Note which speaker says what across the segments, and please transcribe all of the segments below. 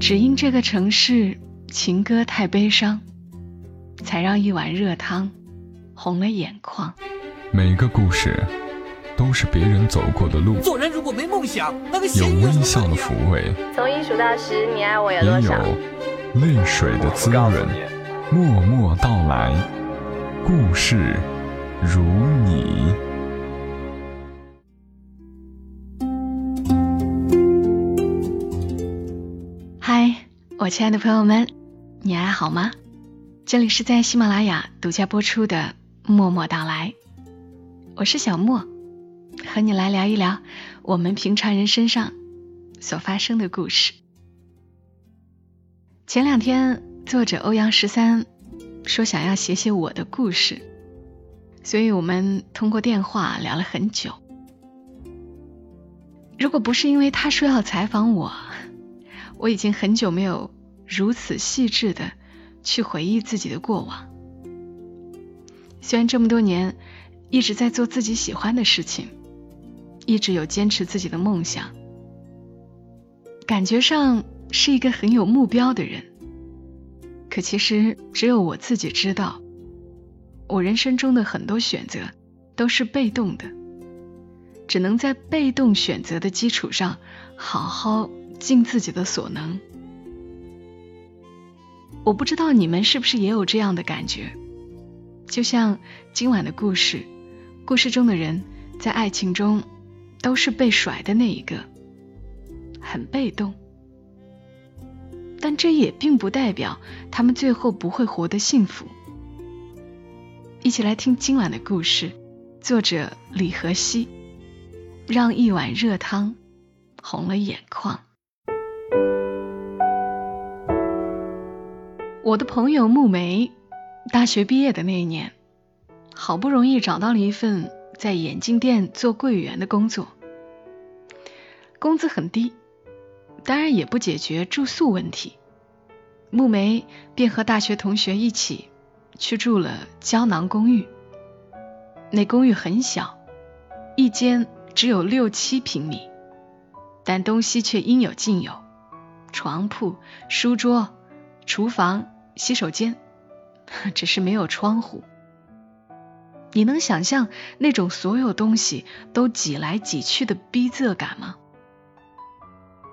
Speaker 1: 只因这个城市情歌太悲伤，才让一碗热汤红了眼眶。
Speaker 2: 每个故事都是别人走过的路，
Speaker 3: 做人如果没梦想，那个
Speaker 2: 有微笑的抚慰，
Speaker 4: 从一数到十，你爱我有
Speaker 2: 也
Speaker 4: 多少？
Speaker 2: 有泪水的滋润。默默到来，故事如你。
Speaker 1: 我亲爱的朋友们，你还好吗？这里是在喜马拉雅独家播出的《默默到来》，我是小莫，和你来聊一聊我们平常人身上所发生的故事。前两天，作者欧阳十三说想要写写我的故事，所以我们通过电话聊了很久。如果不是因为他说要采访我，我已经很久没有如此细致的去回忆自己的过往。虽然这么多年一直在做自己喜欢的事情，一直有坚持自己的梦想，感觉上是一个很有目标的人，可其实只有我自己知道，我人生中的很多选择都是被动的，只能在被动选择的基础上好好。尽自己的所能，我不知道你们是不是也有这样的感觉？就像今晚的故事，故事中的人在爱情中都是被甩的那一个，很被动。但这也并不代表他们最后不会活得幸福。一起来听今晚的故事，作者李和熙，让一碗热汤红了眼眶。我的朋友木梅，大学毕业的那一年，好不容易找到了一份在眼镜店做柜员的工作，工资很低，当然也不解决住宿问题。木梅便和大学同学一起去住了胶囊公寓。那公寓很小，一间只有六七平米，但东西却应有尽有：床铺、书桌。厨房、洗手间，只是没有窗户。你能想象那种所有东西都挤来挤去的逼仄感吗？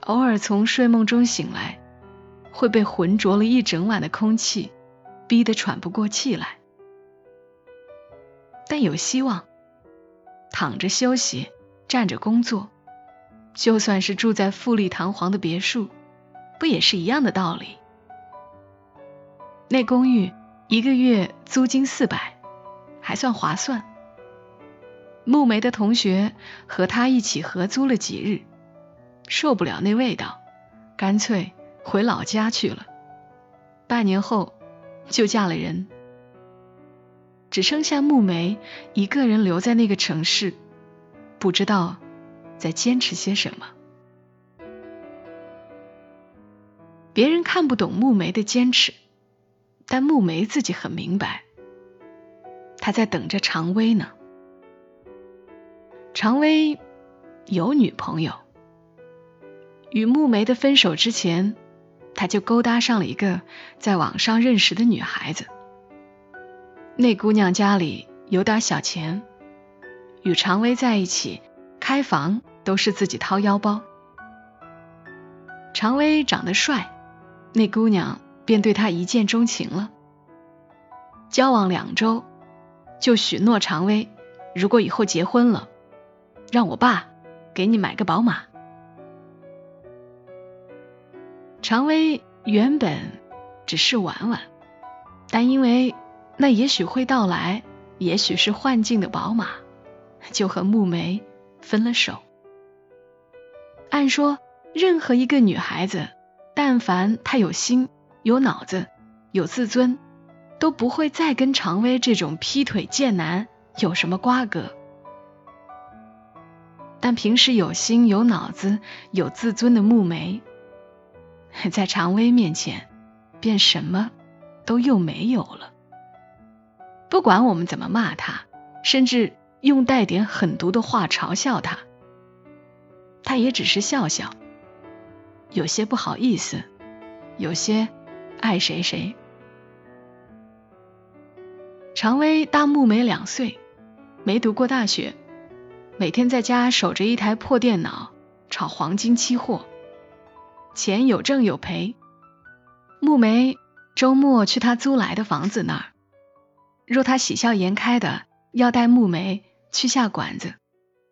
Speaker 1: 偶尔从睡梦中醒来，会被浑浊了一整晚的空气逼得喘不过气来。但有希望，躺着休息，站着工作，就算是住在富丽堂皇的别墅，不也是一样的道理？那公寓一个月租金四百，还算划算。木梅的同学和他一起合租了几日，受不了那味道，干脆回老家去了。半年后就嫁了人，只剩下木梅一个人留在那个城市，不知道在坚持些什么。别人看不懂木梅的坚持。但木梅自己很明白，他在等着常威呢。常威有女朋友，与木梅的分手之前，他就勾搭上了一个在网上认识的女孩子。那姑娘家里有点小钱，与常威在一起开房都是自己掏腰包。常威长得帅，那姑娘。便对他一见钟情了。交往两周，就许诺常威，如果以后结婚了，让我爸给你买个宝马。常威原本只是玩玩，但因为那也许会到来，也许是幻境的宝马，就和木梅分了手。按说，任何一个女孩子，但凡她有心。有脑子，有自尊，都不会再跟常威这种劈腿贱男有什么瓜葛。但平时有心、有脑子、有自尊的木梅，在常威面前，便什么都又没有了。不管我们怎么骂他，甚至用带点狠毒的话嘲笑他，他也只是笑笑，有些不好意思。有些爱谁谁。常威大木梅两岁，没读过大学，每天在家守着一台破电脑，炒黄金期货，钱有挣有赔。木梅周末去他租来的房子那儿，若他喜笑颜开的要带木梅去下馆子，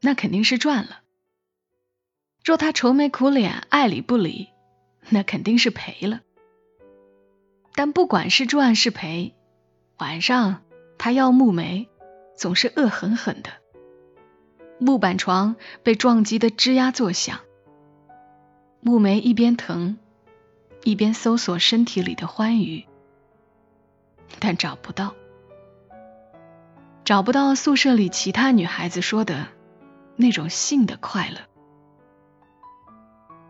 Speaker 1: 那肯定是赚了；若他愁眉苦脸爱理不理，那肯定是赔了。但不管是赚是赔，晚上。他要木梅，总是恶狠狠的。木板床被撞击的吱呀作响，木梅一边疼，一边搜索身体里的欢愉，但找不到，找不到宿舍里其他女孩子说的那种性的快乐。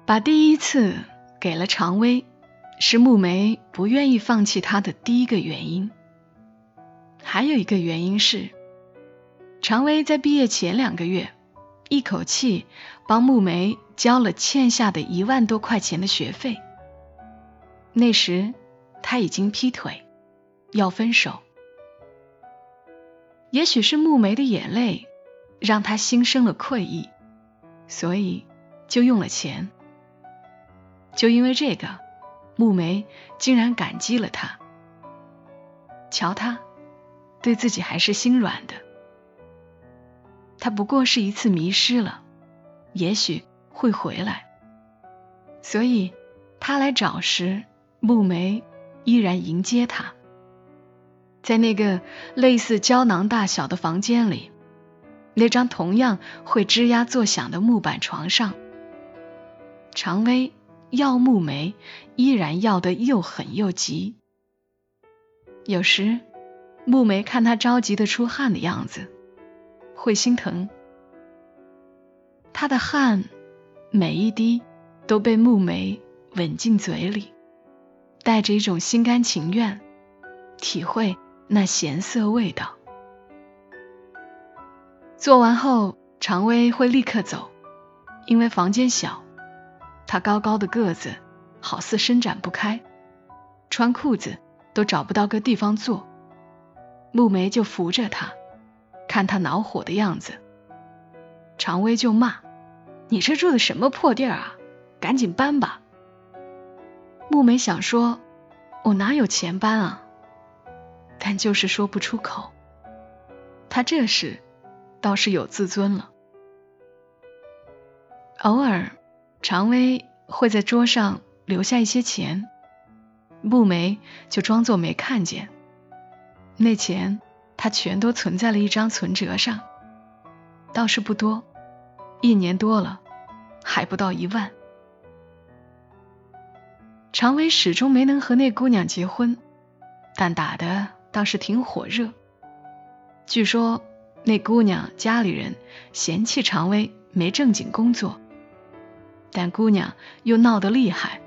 Speaker 1: 把第一次给了常威，是木梅不愿意放弃他的第一个原因。还有一个原因是，常威在毕业前两个月，一口气帮木梅交了欠下的一万多块钱的学费。那时他已经劈腿，要分手。也许是木梅的眼泪让他心生了愧意，所以就用了钱。就因为这个，木梅竟然感激了他。瞧他。对自己还是心软的，他不过是一次迷失了，也许会回来，所以他来找时，木梅依然迎接他，在那个类似胶囊大小的房间里，那张同样会吱呀作响的木板床上，常威要木梅，依然要得又狠又急，有时。木梅看他着急的出汗的样子，会心疼。他的汗每一滴都被木梅吻进嘴里，带着一种心甘情愿，体会那咸涩味道。做完后，常威会立刻走，因为房间小，他高高的个子好似伸展不开，穿裤子都找不到个地方坐。木梅就扶着他，看他恼火的样子，常威就骂：“你这住的什么破地儿啊？赶紧搬吧！”木梅想说：“我哪有钱搬啊？”但就是说不出口。他这时倒是有自尊了。偶尔，常威会在桌上留下一些钱，木梅就装作没看见。那钱他全都存在了一张存折上，倒是不多，一年多了，还不到一万。常威始终没能和那姑娘结婚，但打的倒是挺火热。据说那姑娘家里人嫌弃常威没正经工作，但姑娘又闹得厉害，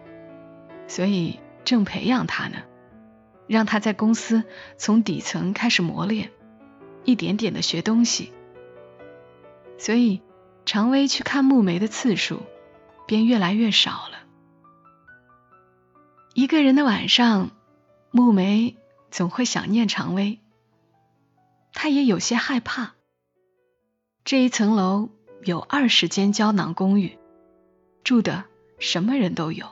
Speaker 1: 所以正培养她呢。让他在公司从底层开始磨练，一点点的学东西，所以常威去看木梅的次数便越来越少了。一个人的晚上，木梅总会想念常威，他也有些害怕。这一层楼有二十间胶囊公寓，住的什么人都有。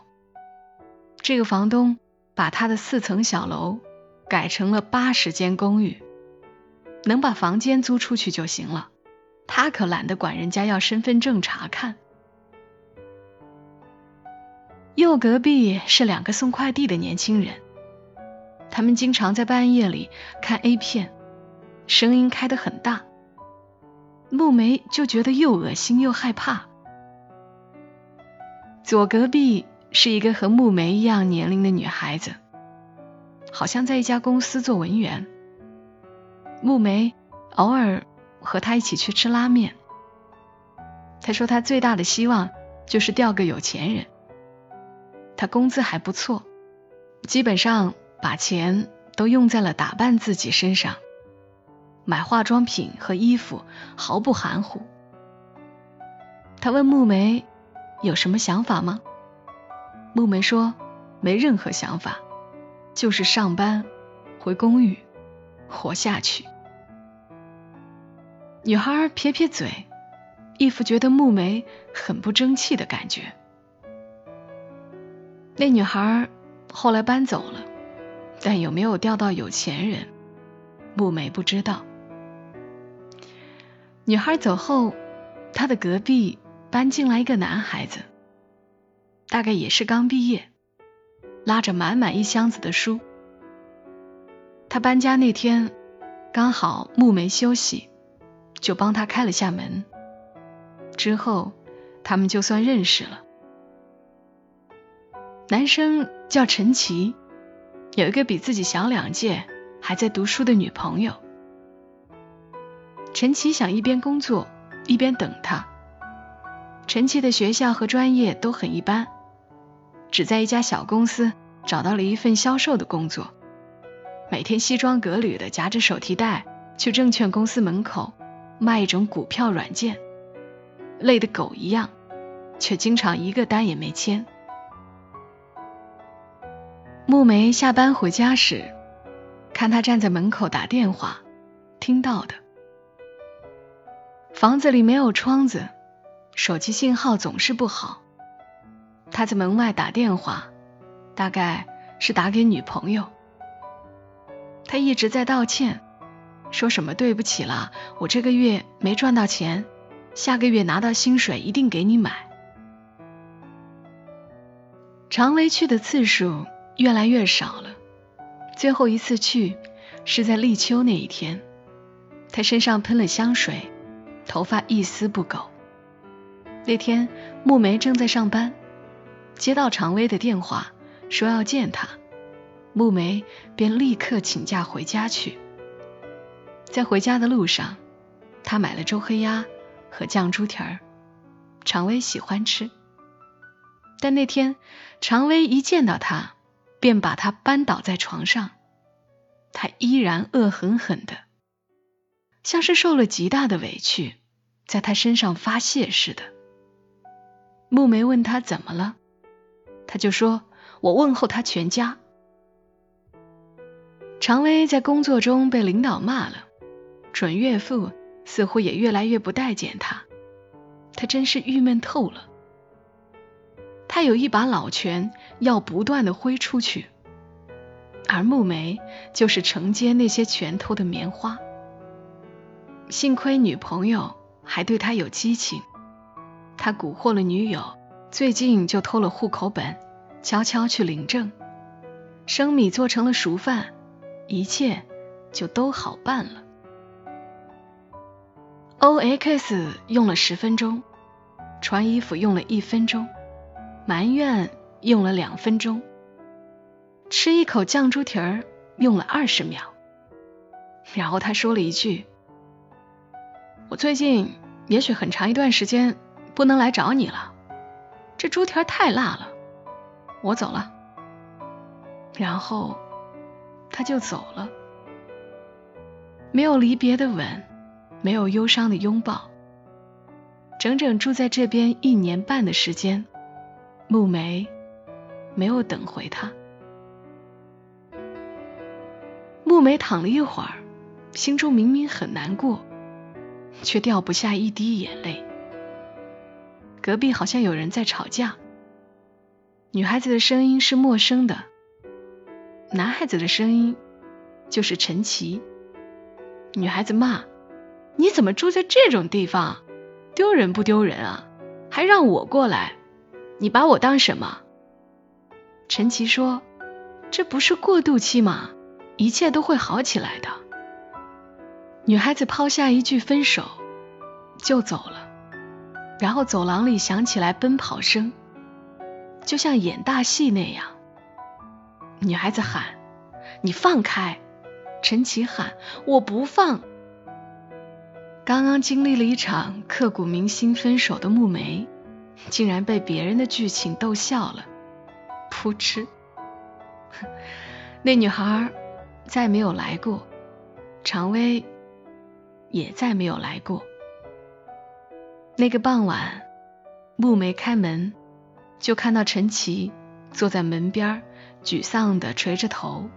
Speaker 1: 这个房东。把他的四层小楼改成了八十间公寓，能把房间租出去就行了。他可懒得管人家要身份证查看。右隔壁是两个送快递的年轻人，他们经常在半夜里看 A 片，声音开得很大。木梅就觉得又恶心又害怕。左隔壁。是一个和木梅一样年龄的女孩子，好像在一家公司做文员。木梅偶尔和她一起去吃拉面。她说她最大的希望就是钓个有钱人。她工资还不错，基本上把钱都用在了打扮自己身上，买化妆品和衣服毫不含糊。他问木梅有什么想法吗？木梅说：“没任何想法，就是上班、回公寓、活下去。女孩撇撇嘴，一副觉得木梅很不争气的感觉。那女孩后来搬走了，但有没有钓到有钱人，木梅不知道。女孩走后，她的隔壁搬进来一个男孩子，大概也是刚毕业，拉着满满一箱子的书。他搬家那天刚好木梅休息。就帮他开了下门，之后他们就算认识了。男生叫陈奇，有一个比自己小两届、还在读书的女朋友。陈奇想一边工作一边等他。陈奇的学校和专业都很一般，只在一家小公司找到了一份销售的工作，每天西装革履的夹着手提袋去证券公司门口。卖一种股票软件，累得狗一样，却经常一个单也没签。木梅下班回家时，看他站在门口打电话，听到的。房子里没有窗子，手机信号总是不好。他在门外打电话，大概是打给女朋友。他一直在道歉。说什么对不起了，我这个月没赚到钱，下个月拿到薪水一定给你买。常威去的次数越来越少了，最后一次去是在立秋那一天，他身上喷了香水，头发一丝不苟。那天木梅正在上班，接到常威的电话说要见他，木梅便立刻请假回家去。在回家的路上，他买了周黑鸭和酱猪蹄儿，常威喜欢吃。但那天常威一见到他，便把他扳倒在床上，他依然恶狠狠的，像是受了极大的委屈，在他身上发泄似的。木梅问他怎么了，他就说：“我问候他全家。”常威在工作中被领导骂了。准岳父似乎也越来越不待见他，他真是郁闷透了。他有一把老拳要不断的挥出去，而木梅就是承接那些拳头的棉花。幸亏女朋友还对他有激情，他蛊惑了女友，最近就偷了户口本，悄悄去领证，生米做成了熟饭，一切就都好办了。O X 用了十分钟，穿衣服用了一分钟，埋怨用了两分钟，吃一口酱猪蹄儿用了二十秒。然后他说了一句：“我最近也许很长一段时间不能来找你了，这猪蹄太辣了，我走了。”然后他就走了，没有离别的吻。没有忧伤的拥抱，整整住在这边一年半的时间，木梅没有等回他。木梅躺了一会儿，心中明明很难过，却掉不下一滴眼泪。隔壁好像有人在吵架，女孩子的声音是陌生的，男孩子的声音就是陈奇。女孩子骂。你怎么住在这种地方？丢人不丢人啊？还让我过来？你把我当什么？陈奇说：“这不是过渡期吗？一切都会好起来的。”女孩子抛下一句分手，就走了。然后走廊里响起来奔跑声，就像演大戏那样。女孩子喊：“你放开！”陈奇喊：“我不放。”刚刚经历了一场刻骨铭心分手的木梅，竟然被别人的剧情逗笑了。噗嗤，那女孩再没有来过，常威也再没有来过。那个傍晚，木梅开门，就看到陈奇坐在门边，沮丧地垂着头。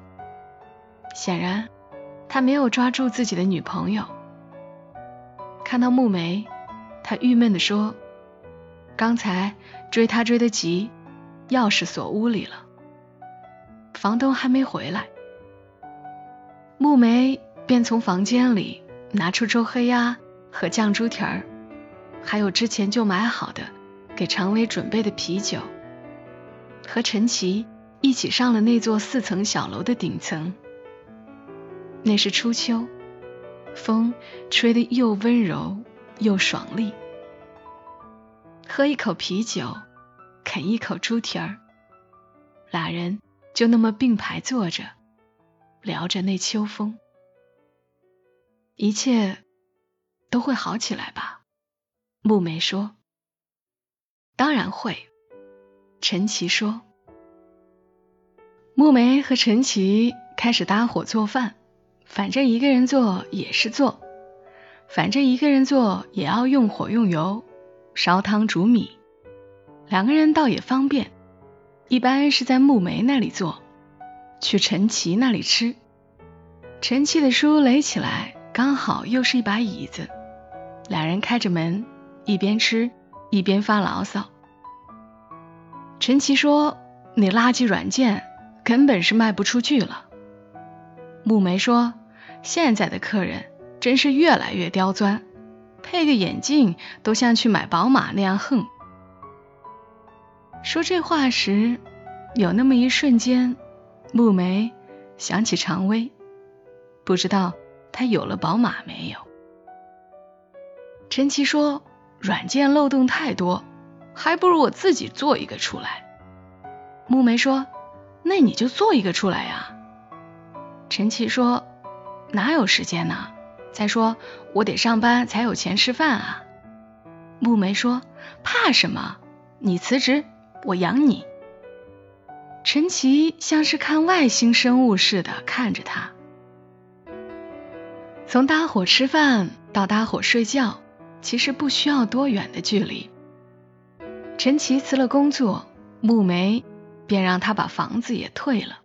Speaker 1: 显然，他没有抓住自己的女朋友。看到木梅，他郁闷地说：“刚才追他追得急，钥匙锁屋里了，房东还没回来。”木梅便从房间里拿出周黑鸭和酱猪蹄儿，还有之前就买好的给常威准备的啤酒，和陈奇一起上了那座四层小楼的顶层。那是初秋，风吹得又温柔又爽利。喝一口啤酒，啃一口猪蹄儿，俩人就那么并排坐着，聊着那秋风。一切都会好起来吧？木梅说。当然会。陈奇说。木梅和陈奇开始搭伙做饭。反正一个人做也是做，反正一个人做也要用火用油，烧汤煮米，两个人倒也方便。一般是在木梅那里做，去陈奇那里吃。陈奇的书垒起来，刚好又是一把椅子，两人开着门，一边吃一边发牢骚。陈奇说：“那垃圾软件根本是卖不出去了。”木梅说。现在的客人真是越来越刁钻，配个眼镜都像去买宝马那样横。说这话时，有那么一瞬间，木梅想起常威，不知道他有了宝马没有。陈奇说：“软件漏洞太多，还不如我自己做一个出来。”木梅说：“那你就做一个出来呀。”陈奇说。哪有时间呢？再说我得上班才有钱吃饭啊。木梅说：“怕什么？你辞职，我养你。”陈奇像是看外星生物似的看着他。从搭伙吃饭到搭伙睡觉，其实不需要多远的距离。陈奇辞了工作，木梅便让他把房子也退了，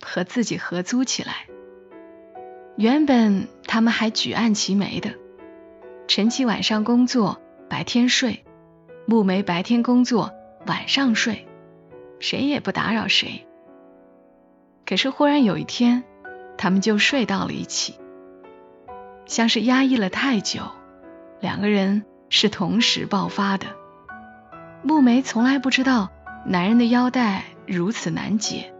Speaker 1: 和自己合租起来。原本他们还举案齐眉的，陈奇晚上工作，白天睡；木梅白天工作，晚上睡，谁也不打扰谁。可是忽然有一天，他们就睡到了一起，像是压抑了太久，两个人是同时爆发的。木梅从来不知道男人的腰带如此难解，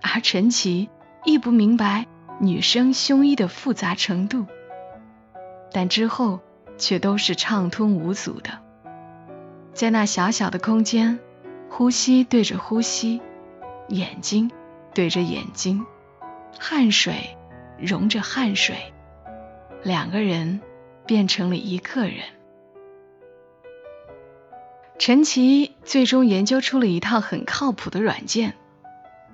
Speaker 1: 而陈奇亦不明白。女生胸衣的复杂程度，但之后却都是畅通无阻的。在那小小的空间，呼吸对着呼吸，眼睛对着眼睛，汗水融着汗水，两个人变成了一个人。陈奇最终研究出了一套很靠谱的软件，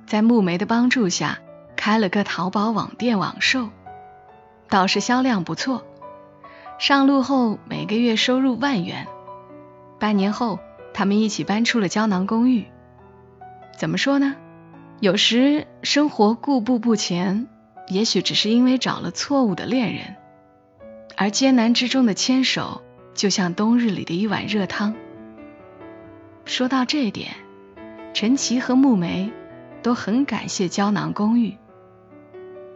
Speaker 1: 在木梅的帮助下。开了个淘宝网店网售，倒是销量不错。上路后每个月收入万元。半年后，他们一起搬出了胶囊公寓。怎么说呢？有时生活固步不前，也许只是因为找了错误的恋人。而艰难之中的牵手，就像冬日里的一碗热汤。说到这点，陈奇和木梅都很感谢胶囊公寓。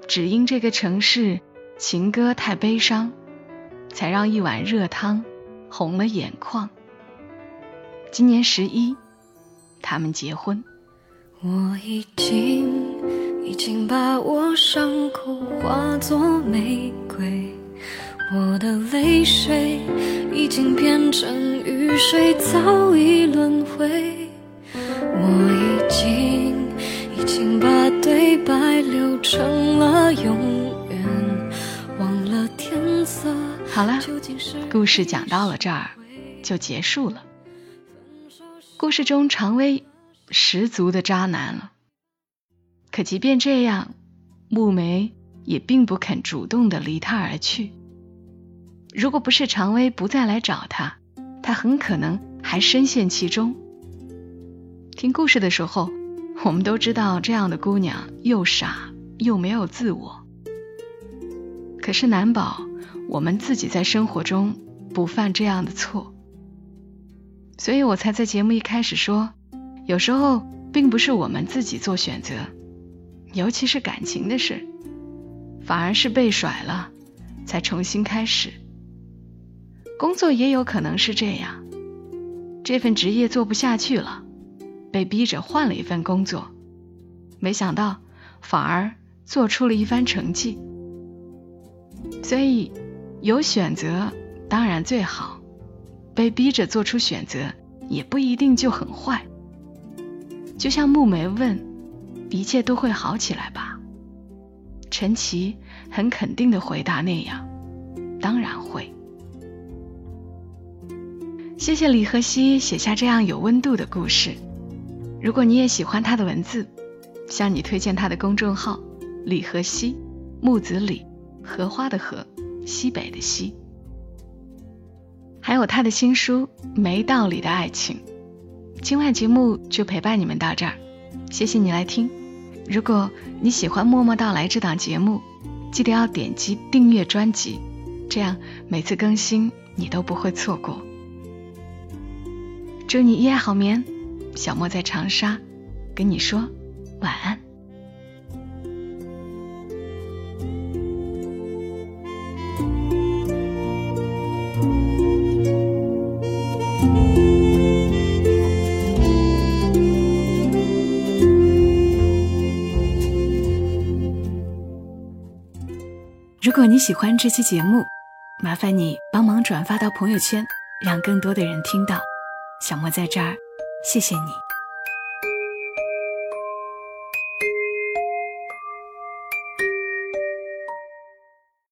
Speaker 1: 只因这个城市情歌太悲伤，才让一碗热汤红了眼眶。今年十一，他们结婚。
Speaker 5: 我已经已经把我伤口化作玫瑰，我的泪水已经变成雨水，早已轮回。我已经已经把对白留成了永远，忘了天色。
Speaker 1: 好了，故事讲到了这儿就结束了。故事中常威十足的渣男了，可即便这样，木梅也并不肯主动的离他而去。如果不是常威不再来找他，他很可能还深陷其中。听故事的时候，我们都知道这样的姑娘又傻又没有自我。可是难保我们自己在生活中不犯这样的错，所以我才在节目一开始说，有时候并不是我们自己做选择，尤其是感情的事，反而是被甩了，才重新开始。工作也有可能是这样，这份职业做不下去了，被逼着换了一份工作，没想到反而做出了一番成绩。所以，有选择当然最好，被逼着做出选择也不一定就很坏。就像木梅问：“一切都会好起来吧？”陈奇很肯定的回答那样：“当然会。”谢谢李和熙写下这样有温度的故事。如果你也喜欢他的文字，向你推荐他的公众号“李和熙木子李”。荷花的荷，西北的西，还有他的新书《没道理的爱情》。今晚节目就陪伴你们到这儿，谢谢你来听。如果你喜欢《默默到来》这档节目，记得要点击订阅专辑，这样每次更新你都不会错过。祝你一夜好眠，小莫在长沙跟你说晚安。如果你喜欢这期节目，麻烦你帮忙转发到朋友圈，让更多的人听到。小莫在这儿，谢谢你。